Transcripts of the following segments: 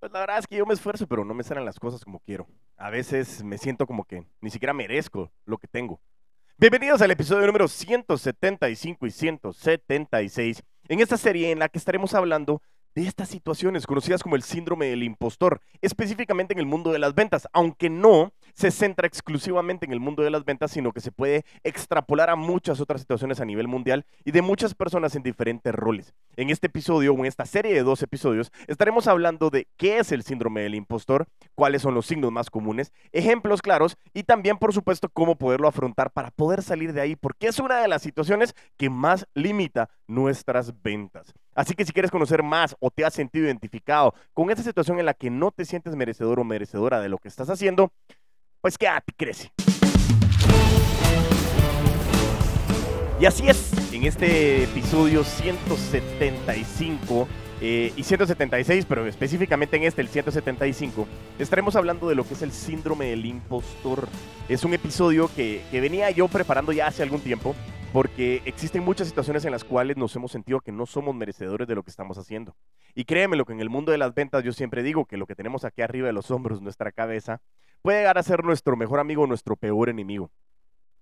Pues la verdad es que yo me esfuerzo, pero no me salen las cosas como quiero. A veces me siento como que ni siquiera merezco lo que tengo. Bienvenidos al episodio número 175 y 176 en esta serie en la que estaremos hablando de estas situaciones conocidas como el síndrome del impostor, específicamente en el mundo de las ventas, aunque no se centra exclusivamente en el mundo de las ventas, sino que se puede extrapolar a muchas otras situaciones a nivel mundial y de muchas personas en diferentes roles. En este episodio o en esta serie de dos episodios estaremos hablando de qué es el síndrome del impostor, cuáles son los signos más comunes, ejemplos claros y también, por supuesto, cómo poderlo afrontar para poder salir de ahí, porque es una de las situaciones que más limita nuestras ventas. Así que si quieres conocer más o te has sentido identificado con esta situación en la que no te sientes merecedor o merecedora de lo que estás haciendo, pues quédate, crece. Y así es, en este episodio 175 eh, y 176, pero específicamente en este, el 175, estaremos hablando de lo que es el síndrome del impostor. Es un episodio que, que venía yo preparando ya hace algún tiempo porque existen muchas situaciones en las cuales nos hemos sentido que no somos merecedores de lo que estamos haciendo. Y créeme lo que en el mundo de las ventas yo siempre digo que lo que tenemos aquí arriba de los hombros, nuestra cabeza, puede llegar a ser nuestro mejor amigo o nuestro peor enemigo.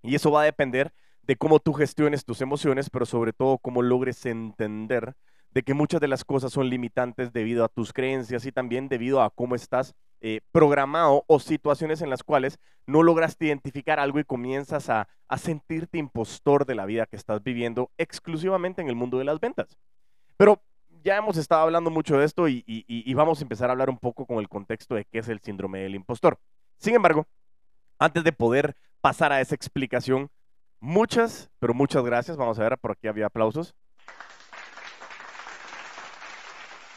Y eso va a depender de cómo tú gestiones tus emociones, pero sobre todo cómo logres entender de que muchas de las cosas son limitantes debido a tus creencias y también debido a cómo estás eh, programado o situaciones en las cuales no lograste identificar algo y comienzas a, sentirte impostor de la vida que estás viviendo exclusivamente en el mundo de las ventas. Pero ya hemos estado hablando mucho de esto y, y, vamos a empezar a hablar un poco con el contexto de qué es el síndrome del impostor. Sin embargo, antes de poder pasar a esa explicación, muchas, pero muchas gracias. Vamos a ver, por aquí había aplausos.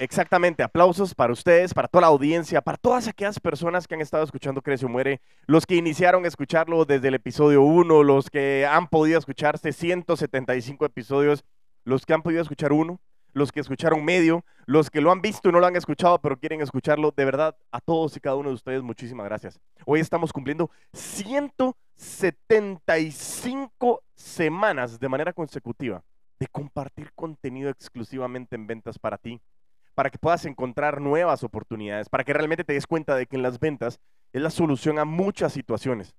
Exactamente, aplausos para ustedes, para toda la audiencia, para todas aquellas personas que han estado escuchando Crece o Muere, los que iniciaron a escucharlo desde el episodio 1, los que han podido escucharse 175 episodios, los que han podido escuchar uno, los que escucharon medio, los que lo han visto y no lo han escuchado, pero quieren escucharlo. De verdad, a todos y cada uno de ustedes, muchísimas gracias. Hoy estamos cumpliendo 175 semanas de manera consecutiva de compartir contenido exclusivamente en ventas para ti para que puedas encontrar nuevas oportunidades, para que realmente te des cuenta de que en las ventas es la solución a muchas situaciones.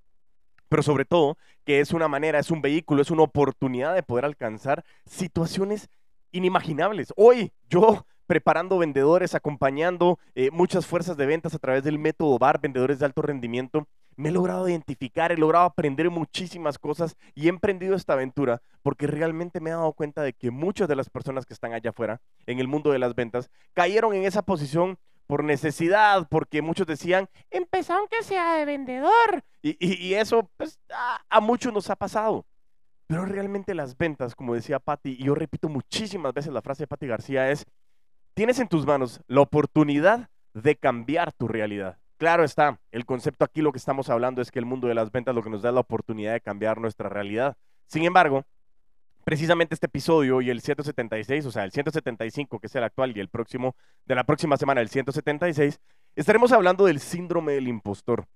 Pero sobre todo, que es una manera, es un vehículo, es una oportunidad de poder alcanzar situaciones inimaginables. Hoy yo preparando vendedores, acompañando eh, muchas fuerzas de ventas a través del método BAR, vendedores de alto rendimiento, me he logrado identificar, he logrado aprender muchísimas cosas y he emprendido esta aventura porque realmente me he dado cuenta de que muchas de las personas que están allá afuera en el mundo de las ventas cayeron en esa posición por necesidad, porque muchos decían, empezó aunque sea de vendedor. Y, eso pues, a, muchos nos ha pasado. Pero realmente las ventas, como decía Patti, y yo repito muchísimas veces la frase de Patti García, es, tienes en tus manos la oportunidad de cambiar tu realidad. Claro está, el concepto aquí lo que estamos hablando es que el mundo de las ventas lo que nos da la oportunidad de cambiar nuestra realidad. Sin embargo, precisamente este episodio y el 176, o sea, el 175 que es el actual y el próximo de la próxima semana, el 176, estaremos hablando del síndrome del impostor.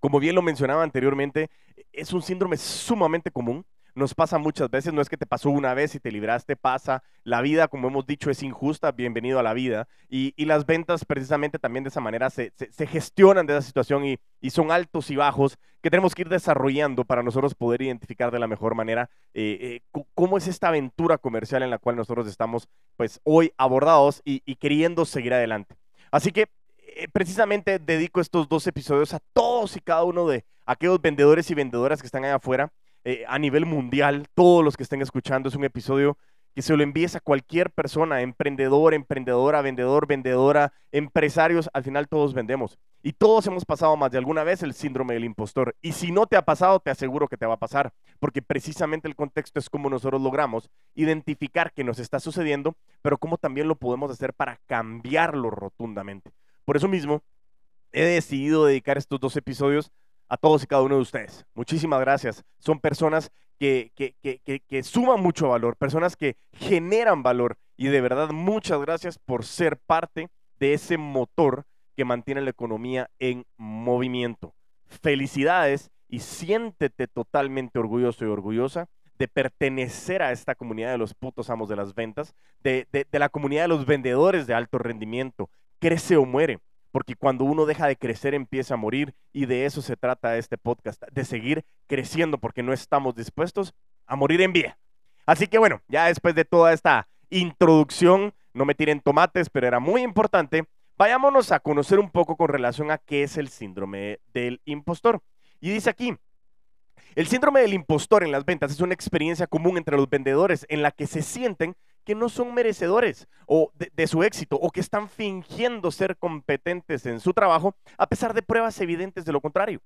Como bien lo mencionaba anteriormente, es un síndrome sumamente común nos pasa muchas veces, no es que te pasó una vez y te libraste, pasa. La vida, como hemos dicho, es injusta, bienvenido a la vida. Y, las ventas precisamente también de esa manera se, gestionan de esa situación y, son altos y bajos que tenemos que ir desarrollando para nosotros poder identificar de la mejor manera eh, eh, cómo es esta aventura comercial en la cual nosotros estamos pues hoy abordados y, queriendo seguir adelante. Así que eh, precisamente dedico estos dos episodios a todos y cada uno de aquellos vendedores y vendedoras que están allá afuera eh, a nivel mundial, todos los que estén escuchando, es un episodio que se lo envíes a cualquier persona, emprendedor, emprendedora, vendedor, vendedora, empresarios, al final todos vendemos. Y todos hemos pasado más de alguna vez el síndrome del impostor. Y si no te ha pasado, te aseguro que te va a pasar, porque precisamente el contexto es cómo nosotros logramos identificar que nos está sucediendo, pero cómo también lo podemos hacer para cambiarlo rotundamente. Por eso mismo, he decidido dedicar estos dos episodios a todos y cada uno de ustedes. Muchísimas gracias. Son personas que, que, suman mucho valor, personas que generan valor y de verdad muchas gracias por ser parte de ese motor que mantiene la economía en movimiento. Felicidades y siéntete totalmente orgulloso y orgullosa de pertenecer a esta comunidad de los putos amos de las ventas, de, de la comunidad de los vendedores de alto rendimiento, crece o muere, porque cuando uno deja de crecer empieza a morir y de eso se trata este podcast, de seguir creciendo porque no estamos dispuestos a morir en vida. Así que bueno, ya después de toda esta introducción, no me tiren tomates, pero era muy importante, vayámonos a conocer un poco con relación a qué es el síndrome del impostor. Y dice aquí, el síndrome del impostor en las ventas es una experiencia común entre los vendedores en la que se sienten que no son merecedores o de, su éxito o que están fingiendo ser competentes en su trabajo a pesar de pruebas evidentes de lo contrario.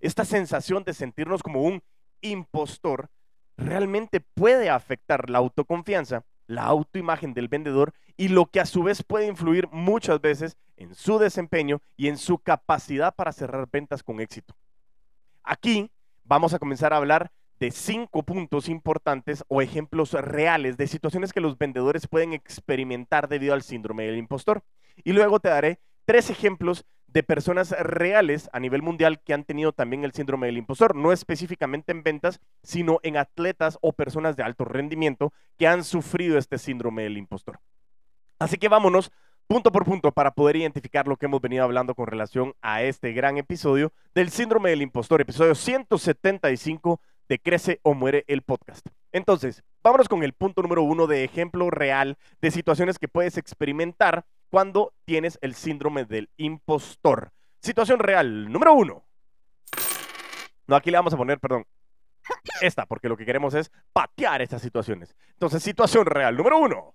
Esta sensación de sentirnos como un impostor realmente puede afectar la autoconfianza, la autoimagen del vendedor y lo que a su vez puede influir muchas veces en su desempeño y en su capacidad para cerrar ventas con éxito. Aquí vamos a comenzar a hablar de cinco puntos importantes o ejemplos reales de situaciones que los vendedores pueden experimentar debido al síndrome del impostor. Y luego te daré tres ejemplos de personas reales a nivel mundial que han tenido también el síndrome del impostor, no específicamente en ventas, sino en atletas o personas de alto rendimiento que han sufrido este síndrome del impostor. Así que vámonos punto por punto para poder identificar lo que hemos venido hablando con relación a este gran episodio del síndrome del impostor, episodio 175 de Crece o Muere el podcast. Entonces, vámonos con el punto número uno de ejemplo real de situaciones que puedes experimentar cuando tienes el síndrome del impostor. Situación real, número uno. No, aquí le vamos a poner, perdón, esta, porque lo que queremos es patear estas situaciones. Entonces, situación real, número uno.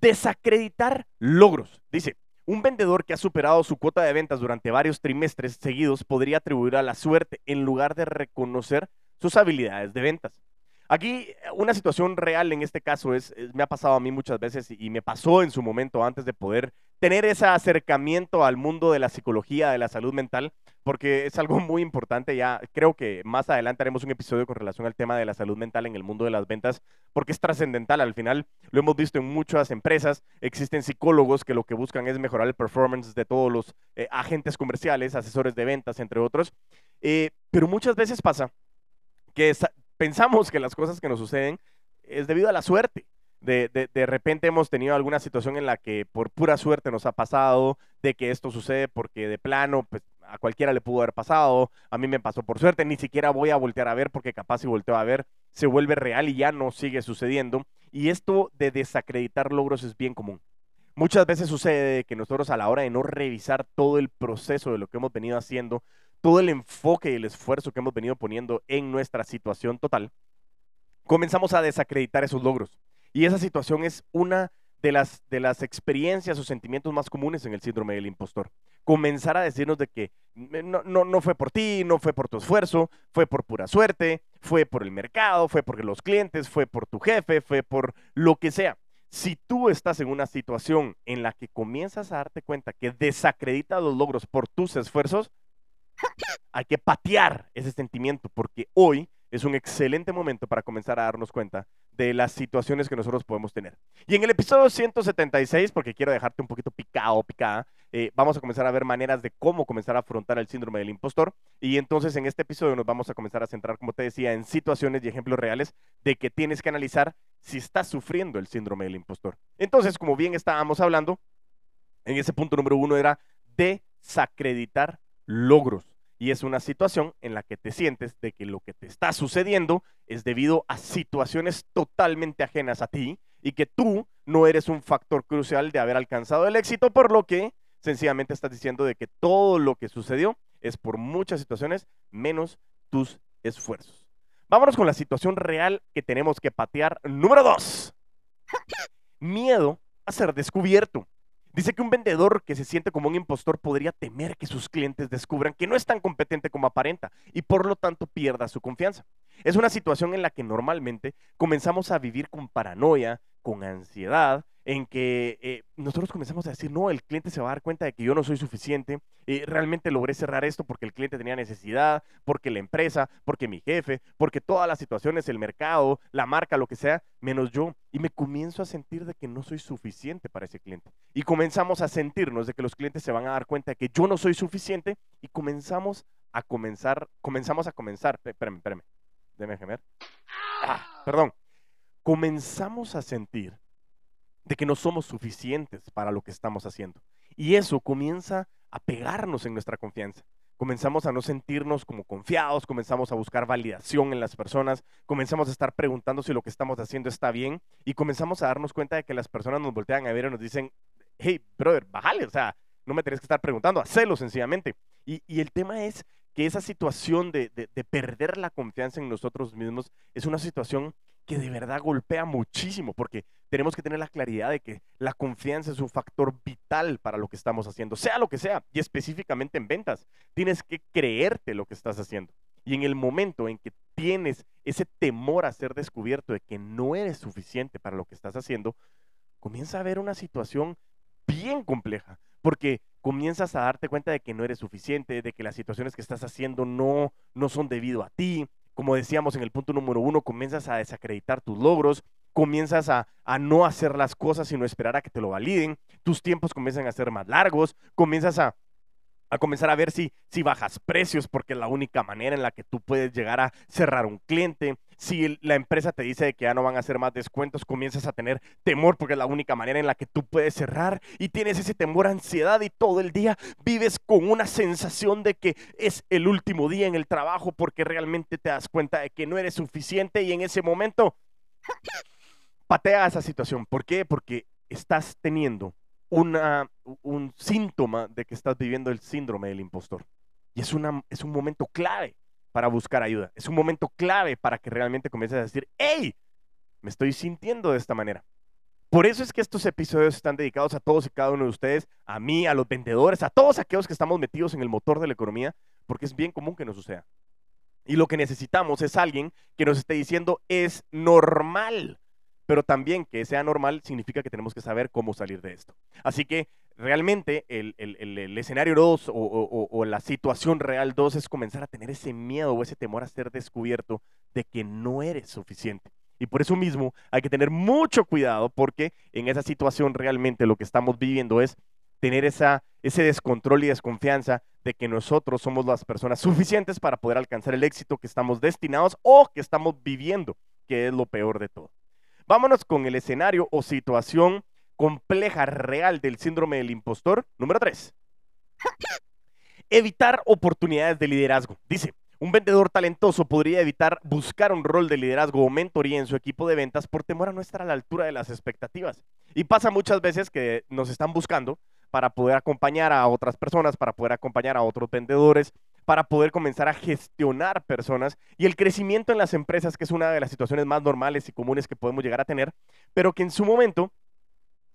Desacreditar logros. Dice, un vendedor que ha superado su cuota de ventas durante varios trimestres seguidos podría atribuir a la suerte en lugar de reconocer sus habilidades de ventas. Aquí una situación real en este caso es, me ha pasado a mí muchas veces y, me pasó en su momento antes de poder tener ese acercamiento al mundo de la psicología, de la salud mental, porque es algo muy importante. Ya creo que más adelante haremos un episodio con relación al tema de la salud mental en el mundo de las ventas, porque es trascendental. Al final lo hemos visto en muchas empresas. Existen psicólogos que lo que buscan es mejorar el performance de todos los eh, agentes comerciales, asesores de ventas, entre otros. Eh, pero muchas veces pasa que pensamos que las cosas que nos suceden es debido a la suerte. De, de, repente hemos tenido alguna situación en la que por pura suerte nos ha pasado, de que esto sucede porque de plano, pues a cualquiera le pudo haber pasado, a mí me pasó por suerte, ni siquiera voy a voltear a ver porque capaz si volteo a ver se vuelve real y ya no sigue sucediendo. Y esto de desacreditar logros es bien común. Muchas veces sucede que nosotros a la hora de no revisar todo el proceso de lo que hemos venido haciendo, todo el enfoque y el esfuerzo que hemos venido poniendo en nuestra situación total, comenzamos a desacreditar esos logros. Y esa situación es una de las, de las experiencias o sentimientos más comunes en el síndrome del impostor. Comenzar a decirnos de que no, no, no fue por ti, no fue por tu esfuerzo, fue por pura suerte, fue por el mercado, fue por los clientes, fue por tu jefe, fue por lo que sea. Si tú estás en una situación en la que comienzas a darte cuenta que desacredita los logros por tus esfuerzos, hay que patear ese sentimiento porque hoy es un excelente momento para comenzar a darnos cuenta de las situaciones que nosotros podemos tener. Y en el episodio 176, porque quiero dejarte un poquito picado, picada, eh, vamos a comenzar a ver maneras de cómo comenzar a afrontar el síndrome del impostor. Y entonces en este episodio nos vamos a comenzar a centrar, como te decía, en situaciones y ejemplos reales de que tienes que analizar si estás sufriendo el síndrome del impostor. Entonces, como bien estábamos hablando, en ese punto número uno era desacreditar logros. Y es una situación en la que te sientes de que lo que te está sucediendo es debido a situaciones totalmente ajenas a ti y que tú no eres un factor crucial de haber alcanzado el éxito, por lo que sencillamente estás diciendo de que todo lo que sucedió es por muchas situaciones menos tus esfuerzos. Vámonos con la situación real que tenemos que patear. Número dos. Miedo a ser descubierto. Dice que un vendedor que se siente como un impostor podría temer que sus clientes descubran que no es tan competente como aparenta y por lo tanto pierda su confianza. Es una situación en la que normalmente comenzamos a vivir con paranoia, con ansiedad en que eh, nosotros comenzamos a decir, no, el cliente se va a dar cuenta de que yo no soy suficiente, y realmente logré cerrar esto porque el cliente tenía necesidad, porque la empresa, porque mi jefe, porque todas las situaciones, el mercado, la marca, lo que sea, menos yo. Y me comienzo a sentir de que no soy suficiente para ese cliente. Y comenzamos a sentirnos de que los clientes se van a dar cuenta de que yo no soy suficiente y comenzamos a comenzar, comenzamos a comenzar, espérame, espérame, déjame gemer. Ah, perdón. Comenzamos a sentir de que no somos suficientes para lo que estamos haciendo. Y eso comienza a pegarnos en nuestra confianza. Comenzamos a no sentirnos como confiados, comenzamos a buscar validación en las personas, comenzamos a estar preguntando si lo que estamos haciendo está bien y comenzamos a darnos cuenta de que las personas nos voltean a ver y nos dicen, hey, brother, bájale, o sea, no me tenés que estar preguntando, hacelo sencillamente. Y, el tema es que esa situación de, de perder la confianza en nosotros mismos es una situación que de verdad golpea muchísimo, porque tenemos que tener la claridad de que la confianza es un factor vital para lo que estamos haciendo, sea lo que sea, y específicamente en ventas. Tienes que creerte lo que estás haciendo. Y en el momento en que tienes ese temor a ser descubierto de que no eres suficiente para lo que estás haciendo, comienza a haber una situación bien compleja, porque comienzas a darte cuenta de que no eres suficiente, de que las situaciones que estás haciendo no, no son debido a ti, como decíamos en el punto número uno, comienzas a desacreditar tus logros, comienzas a, no hacer las cosas sino esperar a que te lo validen, tus tiempos comienzan a ser más largos, comienzas a a comenzar a ver si, si bajas precios, porque es la única manera en la que tú puedes llegar a cerrar un cliente. Si la empresa te dice que ya no van a hacer más descuentos, comienzas a tener temor, porque es la única manera en la que tú puedes cerrar. Y tienes ese temor, ansiedad, y todo el día vives con una sensación de que es el último día en el trabajo, porque realmente te das cuenta de que no eres suficiente. Y en ese momento, patea esa situación. ¿Por qué? Porque estás teniendo una, un síntoma de que estás viviendo el síndrome del impostor. Y es, una, es un momento clave para buscar ayuda. Es un momento clave para que realmente comiences a decir, hey, me estoy sintiendo de esta manera. Por eso es que estos episodios están dedicados a todos y cada uno de ustedes, a mí, a los vendedores, a todos aquellos que estamos metidos en el motor de la economía, porque es bien común que nos suceda. Y lo que necesitamos es alguien que nos esté diciendo, es normal pero también que sea normal significa que tenemos que saber cómo salir de esto. Así que realmente el, escenario 2 o, la situación real 2 es comenzar a tener ese miedo o ese temor a ser descubierto de que no eres suficiente. Y por eso mismo hay que tener mucho cuidado porque en esa situación realmente lo que estamos viviendo es tener esa, ese descontrol y desconfianza de que nosotros somos las personas suficientes para poder alcanzar el éxito que estamos destinados o que estamos viviendo, que es lo peor de todo. Vámonos con el escenario o situación compleja real del síndrome del impostor. Número 3. Evitar oportunidades de liderazgo. Dice, un vendedor talentoso podría evitar buscar un rol de liderazgo o mentoría en su equipo de ventas por temor a no estar a la altura de las expectativas. Y pasa muchas veces que nos están buscando para poder acompañar a otras personas, para poder acompañar a otros vendedores, para poder comenzar a gestionar personas y el crecimiento en las empresas, que es una de las situaciones más normales y comunes que podemos llegar a tener, pero que en su momento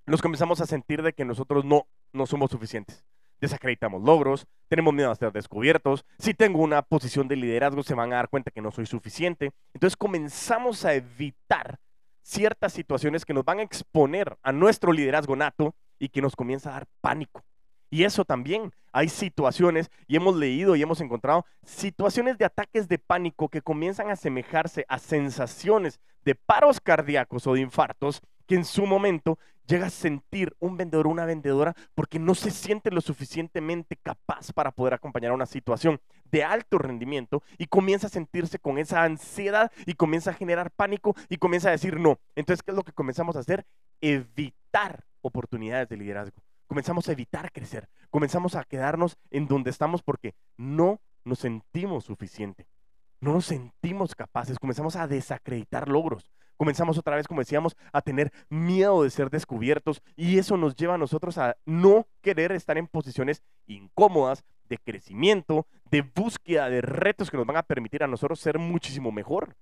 nos comenzamos a sentir de que nosotros no, no somos suficientes. Desacreditamos logros, tenemos miedo a ser descubiertos, si tengo una posición de liderazgo se van a dar cuenta que no soy suficiente. Entonces comenzamos a evitar ciertas situaciones que nos van a exponer a nuestro liderazgo nato y que nos comienza a dar pánico. Y eso también, hay situaciones, y hemos leído y hemos encontrado situaciones de ataques de pánico que comienzan a asemejarse a sensaciones de paros cardíacos o de infartos que en su momento llega a sentir un vendedor o una vendedora porque no se siente lo suficientemente capaz para poder acompañar a una situación de alto rendimiento y comienza a sentirse con esa ansiedad y comienza a generar pánico y comienza a decir no. Entonces, ¿qué es lo que comenzamos a hacer? Evitar oportunidades de liderazgo. Comenzamos a evitar crecer, comenzamos a quedarnos en donde estamos porque no nos sentimos suficiente, no nos sentimos capaces, comenzamos a desacreditar logros, comenzamos otra vez, como decíamos, a tener miedo de ser descubiertos y eso nos lleva a nosotros a no querer estar en posiciones incómodas de crecimiento, de búsqueda de retos que nos van a permitir a nosotros ser muchísimo mejor.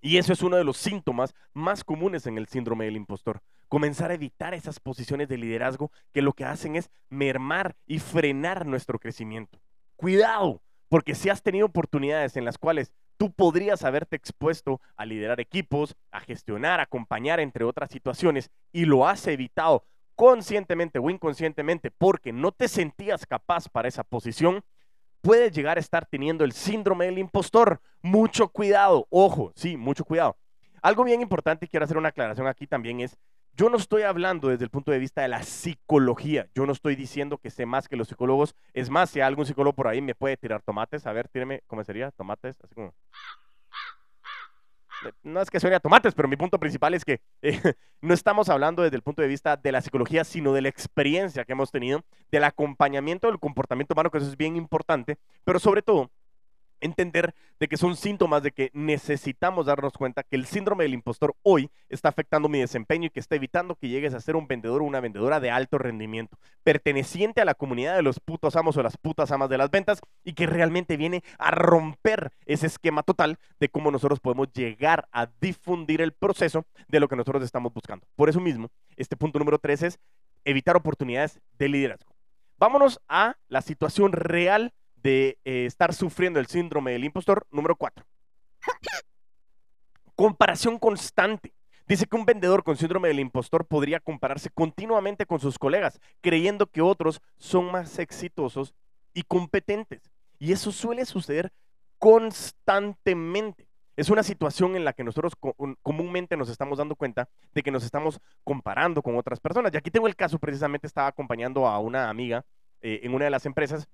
Y eso es uno de los síntomas más comunes en el síndrome del impostor. Comenzar a evitar esas posiciones de liderazgo que lo que hacen es mermar y frenar nuestro crecimiento. Cuidado, porque si has tenido oportunidades en las cuales tú podrías haberte expuesto a liderar equipos, a gestionar, a acompañar, entre otras situaciones, y lo has evitado conscientemente o inconscientemente porque no te sentías capaz para esa posición, puedes llegar a estar teniendo el síndrome del impostor. Mucho cuidado, ojo, sí, mucho cuidado. Algo bien importante y quiero hacer una aclaración aquí también es, yo no estoy hablando desde el punto de vista de la psicología, yo no estoy diciendo que sé más que los psicólogos, es más, si hay algún psicólogo por ahí me puede tirar tomates, a ver, tíreme, ¿cómo sería? Tomates, así como... no es que suene a tomates, pero mi punto principal es que eh, no estamos hablando desde el punto de vista de la psicología, sino de la experiencia que hemos tenido, del acompañamiento del comportamiento humano, que eso es bien importante, pero sobre todo entender de que son síntomas de que necesitamos darnos cuenta que el síndrome del impostor hoy está afectando mi desempeño y que está evitando que llegues a ser un vendedor o una vendedora de alto rendimiento, perteneciente a la comunidad de los putos amos o las putas amas de las ventas y que realmente viene a romper ese esquema total de cómo nosotros podemos llegar a difundir el proceso de lo que nosotros estamos buscando. Por eso mismo, este punto número tres es evitar oportunidades de liderazgo. Vámonos a la situación real de eh, estar sufriendo el síndrome del impostor. Número cuatro. Comparación constante. Dice que un vendedor con síndrome del impostor podría compararse continuamente con sus colegas, creyendo que otros son más exitosos y competentes. Y eso suele suceder constantemente. Es una situación en la que nosotros comúnmente nos estamos dando cuenta de que nos estamos comparando con otras personas. Y aquí tengo el caso, precisamente estaba acompañando a una amiga eh, en una de las empresas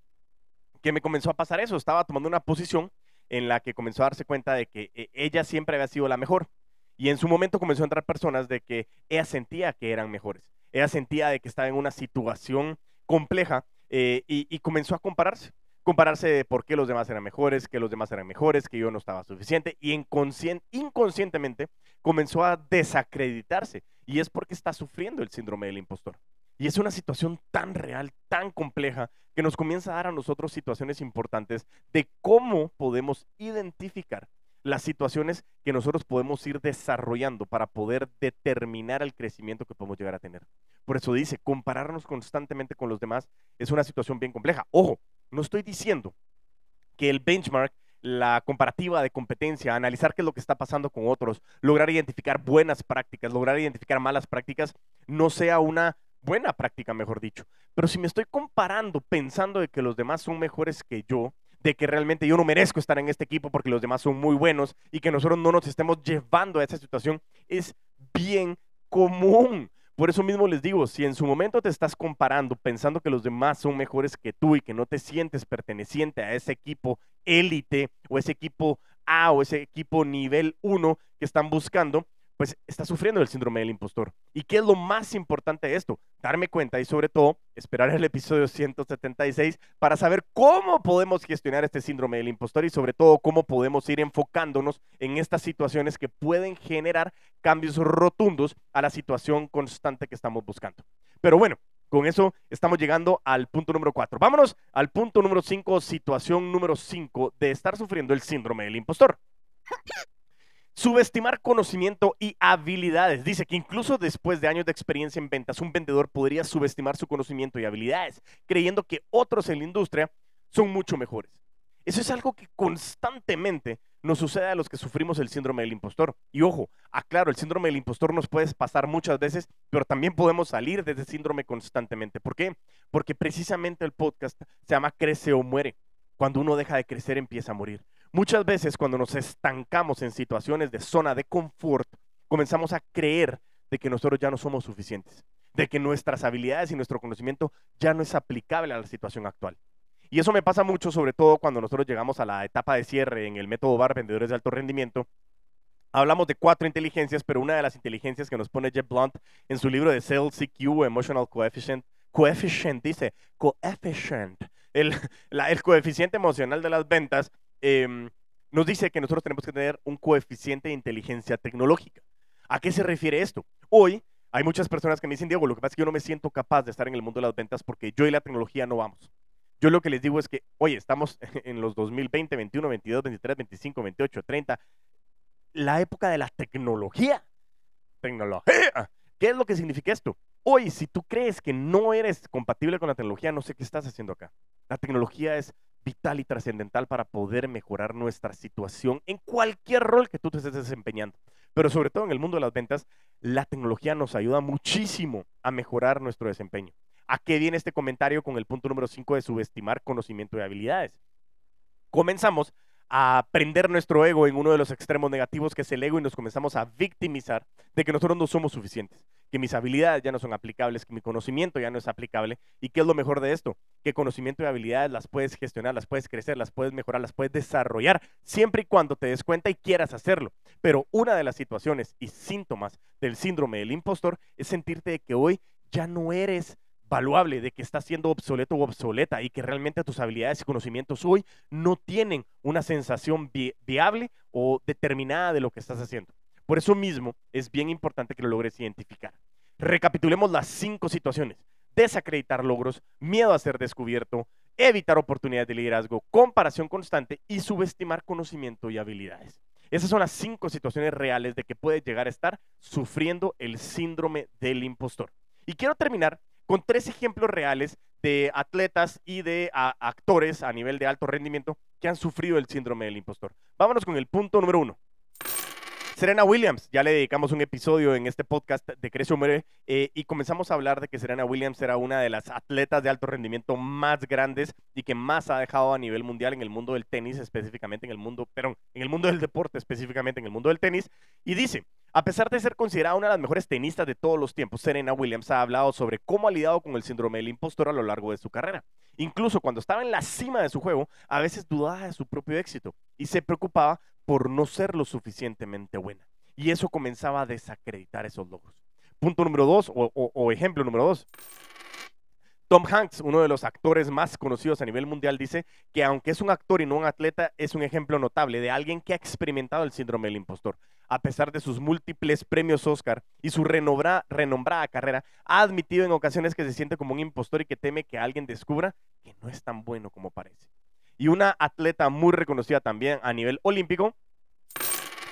que me comenzó a pasar eso. Estaba tomando una posición en la que comenzó a darse cuenta de que eh, ella siempre había sido la mejor. Y en su momento comenzó a entrar personas de que ella sentía que eran mejores. Ella sentía de que estaba en una situación compleja eh, y, comenzó a compararse. Compararse de por qué los demás eran mejores, que los demás eran mejores, que yo no estaba suficiente. Y inconscientemente comenzó a desacreditarse. Y es porque está sufriendo el síndrome del impostor. Y es una situación tan real, tan compleja, que nos comienza a dar a nosotros situaciones importantes de cómo podemos identificar las situaciones que nosotros podemos ir desarrollando para poder determinar el crecimiento que podemos llegar a tener. Por eso dice, compararnos constantemente con los demás es una situación bien compleja. Ojo, no estoy diciendo que el benchmark la comparativa de competencia, analizar qué es lo que está pasando con otros, lograr identificar buenas prácticas, lograr identificar malas prácticas, no sea una buena práctica, mejor dicho. Pero si me estoy comparando pensando de que los demás son mejores que yo, de que realmente yo no merezco estar en este equipo porque los demás son muy buenos y que nosotros no nos estemos llevando a esa situación, es bien común. Por eso mismo les digo, si en su momento te estás comparando pensando que los demás son mejores que tú y que no te sientes perteneciente a ese equipo élite o ese equipo A o ese equipo nivel 1 que están buscando, pues está sufriendo el síndrome del impostor. ¿Y qué es lo más importante de esto? Darme cuenta y sobre todo esperar el episodio 176 para saber cómo podemos gestionar este síndrome del impostor y sobre todo cómo podemos ir enfocándonos en estas situaciones que pueden generar cambios rotundos a la situación constante que estamos buscando. Pero bueno, con eso estamos llegando al punto número 4. Vámonos al punto número 5, situación número 5 de estar sufriendo el síndrome del impostor. Subestimar conocimiento y habilidades. Dice que incluso después de años de experiencia en ventas, un vendedor podría subestimar su conocimiento y habilidades, creyendo que otros en la industria son mucho mejores. Eso es algo que constantemente nos sucede a los que sufrimos el síndrome del impostor. Y ojo, aclaro, el síndrome del impostor nos puede pasar muchas veces, pero también podemos salir de ese síndrome constantemente. ¿Por qué? Porque precisamente el podcast se llama Crece o Muere. Cuando uno deja de crecer, empieza a morir. Muchas veces cuando nos estancamos en situaciones de zona de confort, comenzamos a creer de que nosotros ya no somos suficientes, de que nuestras habilidades y nuestro conocimiento ya no es aplicable a la situación actual. Y eso me pasa mucho, sobre todo cuando nosotros llegamos a la etapa de cierre en el método BAR, vendedores de alto rendimiento. Hablamos de cuatro inteligencias, pero una de las inteligencias que nos pone Jeff Blunt en su libro de Sales CQ, Emotional Coefficient, coefficient, dice, coefficient, el, el coeficiente emocional de las ventas, Em, nos dice que nosotros tenemos que tener un coeficiente de inteligencia tecnológica. ¿A qué se refiere esto? Hoy hay muchas personas que me dicen, Diego, lo que pasa es que yo no me siento capaz de estar en el mundo de las ventas porque yo y la tecnología no vamos. Yo lo que les digo es que, oye, estamos en los 2020, 21, 22, 23, 25, 28, 30, la época de la tecnología. Tecnología. ¿Qué es lo que significa esto? Hoy, si tú crees que no eres compatible con la tecnología, no sé qué estás haciendo acá. La tecnología es vital y trascendental para poder mejorar nuestra situación en cualquier rol que tú te estés desempeñando. Pero sobre todo en el mundo de las ventas, la tecnología nos ayuda muchísimo a mejorar nuestro desempeño. ¿A qué viene este comentario con el punto número 5 de subestimar conocimiento y habilidades? Comenzamos a prender nuestro ego en uno de los extremos negativos que es el ego y nos comenzamos a victimizar de que nosotros no somos suficientes, que mis habilidades ya no son aplicables, que mi conocimiento ya no es aplicable. ¿Y qué es lo mejor de esto? Que conocimiento y habilidades las puedes gestionar, las puedes crecer, las puedes mejorar, las puedes desarrollar, siempre y cuando te des cuenta y quieras hacerlo. Pero una de las situaciones y síntomas del síndrome del impostor es sentirte de que hoy ya no eres valuable, de que estás siendo obsoleto o obsoleta y que realmente tus habilidades y conocimientos hoy no tienen una sensación viable o determinada de lo que estás haciendo. Por eso mismo es bien importante que lo logres identificar. Recapitulemos las cinco situaciones. Desacreditar logros, miedo a ser descubierto, evitar oportunidades de liderazgo, comparación constante y subestimar conocimiento y habilidades. Esas son las cinco situaciones reales de que puedes llegar a estar sufriendo el síndrome del impostor. Y quiero terminar con tres ejemplos reales de atletas y de actores a nivel de alto rendimiento que han sufrido el síndrome del impostor. Vámonos con el punto número uno. Serena Williams, ya le dedicamos un episodio en este podcast de Crece o eh, y comenzamos a hablar de que Serena Williams era una de las atletas de alto rendimiento más grandes y que más ha dejado a nivel mundial en el mundo del tenis, específicamente en el mundo, en el mundo del deporte, específicamente en el mundo del tenis. Y dice, a pesar de ser considerada una de las mejores tenistas de todos los tiempos, Serena Williams ha hablado sobre cómo ha lidiado con el síndrome del impostor a lo largo de su carrera. Incluso cuando estaba en la cima de su juego, a veces dudaba de su propio éxito y se preocupaba por no ser lo suficientemente buena. Y eso comenzaba a desacreditar esos logros. Punto número dos, o, ejemplo número dos. Tom Hanks, uno de los actores más conocidos a nivel mundial, dice que aunque es un actor y no un atleta, es un ejemplo notable de alguien que ha experimentado el síndrome del impostor. A pesar de sus múltiples premios Oscar y su renombrada carrera, ha admitido en ocasiones que se siente como un impostor y que teme que alguien descubra que no es tan bueno como parece y una atleta muy reconocida también a nivel olímpico,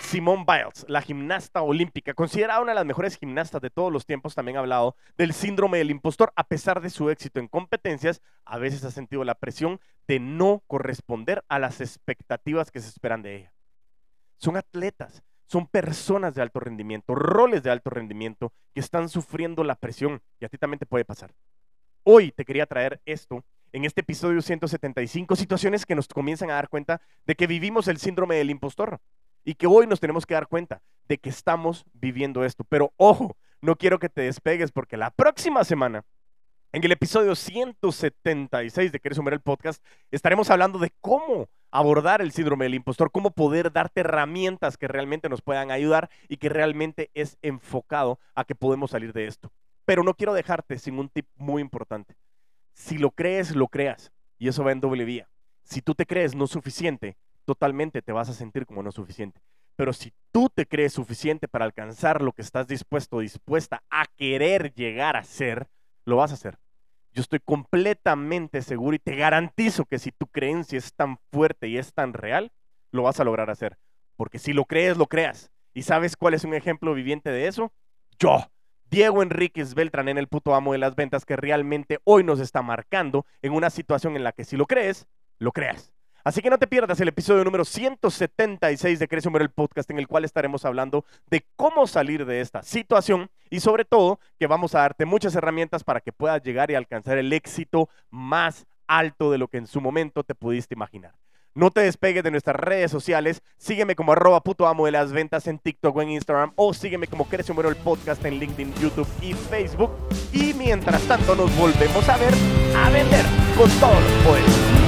Simone Biles, la gimnasta olímpica, considerada una de las mejores gimnastas de todos los tiempos, también ha hablado del síndrome del impostor. A pesar de su éxito en competencias, a veces ha sentido la presión de no corresponder a las expectativas que se esperan de ella. Son atletas, son personas de alto rendimiento, roles de alto rendimiento que están sufriendo la presión y a ti también te puede pasar. Hoy te quería traer esto en este episodio 175, situaciones que nos comienzan a dar cuenta de que vivimos el síndrome del impostor y que hoy nos tenemos que dar cuenta de que estamos viviendo esto. Pero ojo, no quiero que te despegues porque la próxima semana, en el episodio 176 de Quieres Sumar el Podcast, estaremos hablando de cómo abordar el síndrome del impostor, cómo poder darte herramientas que realmente nos puedan ayudar y que realmente es enfocado a que podemos salir de esto. Pero no quiero dejarte sin un tip muy importante. Si lo crees, lo creas. Y eso va en doble vía. Si tú te crees no suficiente, totalmente te vas a sentir como no suficiente. Pero si tú te crees suficiente para alcanzar lo que estás dispuesto dispuesta a querer llegar a ser, lo vas a hacer. Yo estoy completamente seguro y te garantizo que si tu creencia es tan fuerte y es tan real, lo vas a lograr hacer. Porque si lo crees, lo creas. ¿Y sabes cuál es un ejemplo viviente de eso? Yo. Diego Enríquez Beltrán en el puto amo de las ventas que realmente hoy nos está marcando en una situación en la que si lo crees, lo creas. Así que no te pierdas el episodio número 176 de Crece el podcast en el cual estaremos hablando de cómo salir de esta situación y sobre todo que vamos a darte muchas herramientas para que puedas llegar y alcanzar el éxito más alto de lo que en su momento te pudiste imaginar. No te despegues de nuestras redes sociales. Sígueme como arroba puto amo de las ventas en TikTok o en Instagram. O sígueme como Crece Bueno el podcast en LinkedIn, YouTube y Facebook. Y mientras tanto nos volvemos a ver a vender con todos los poderes.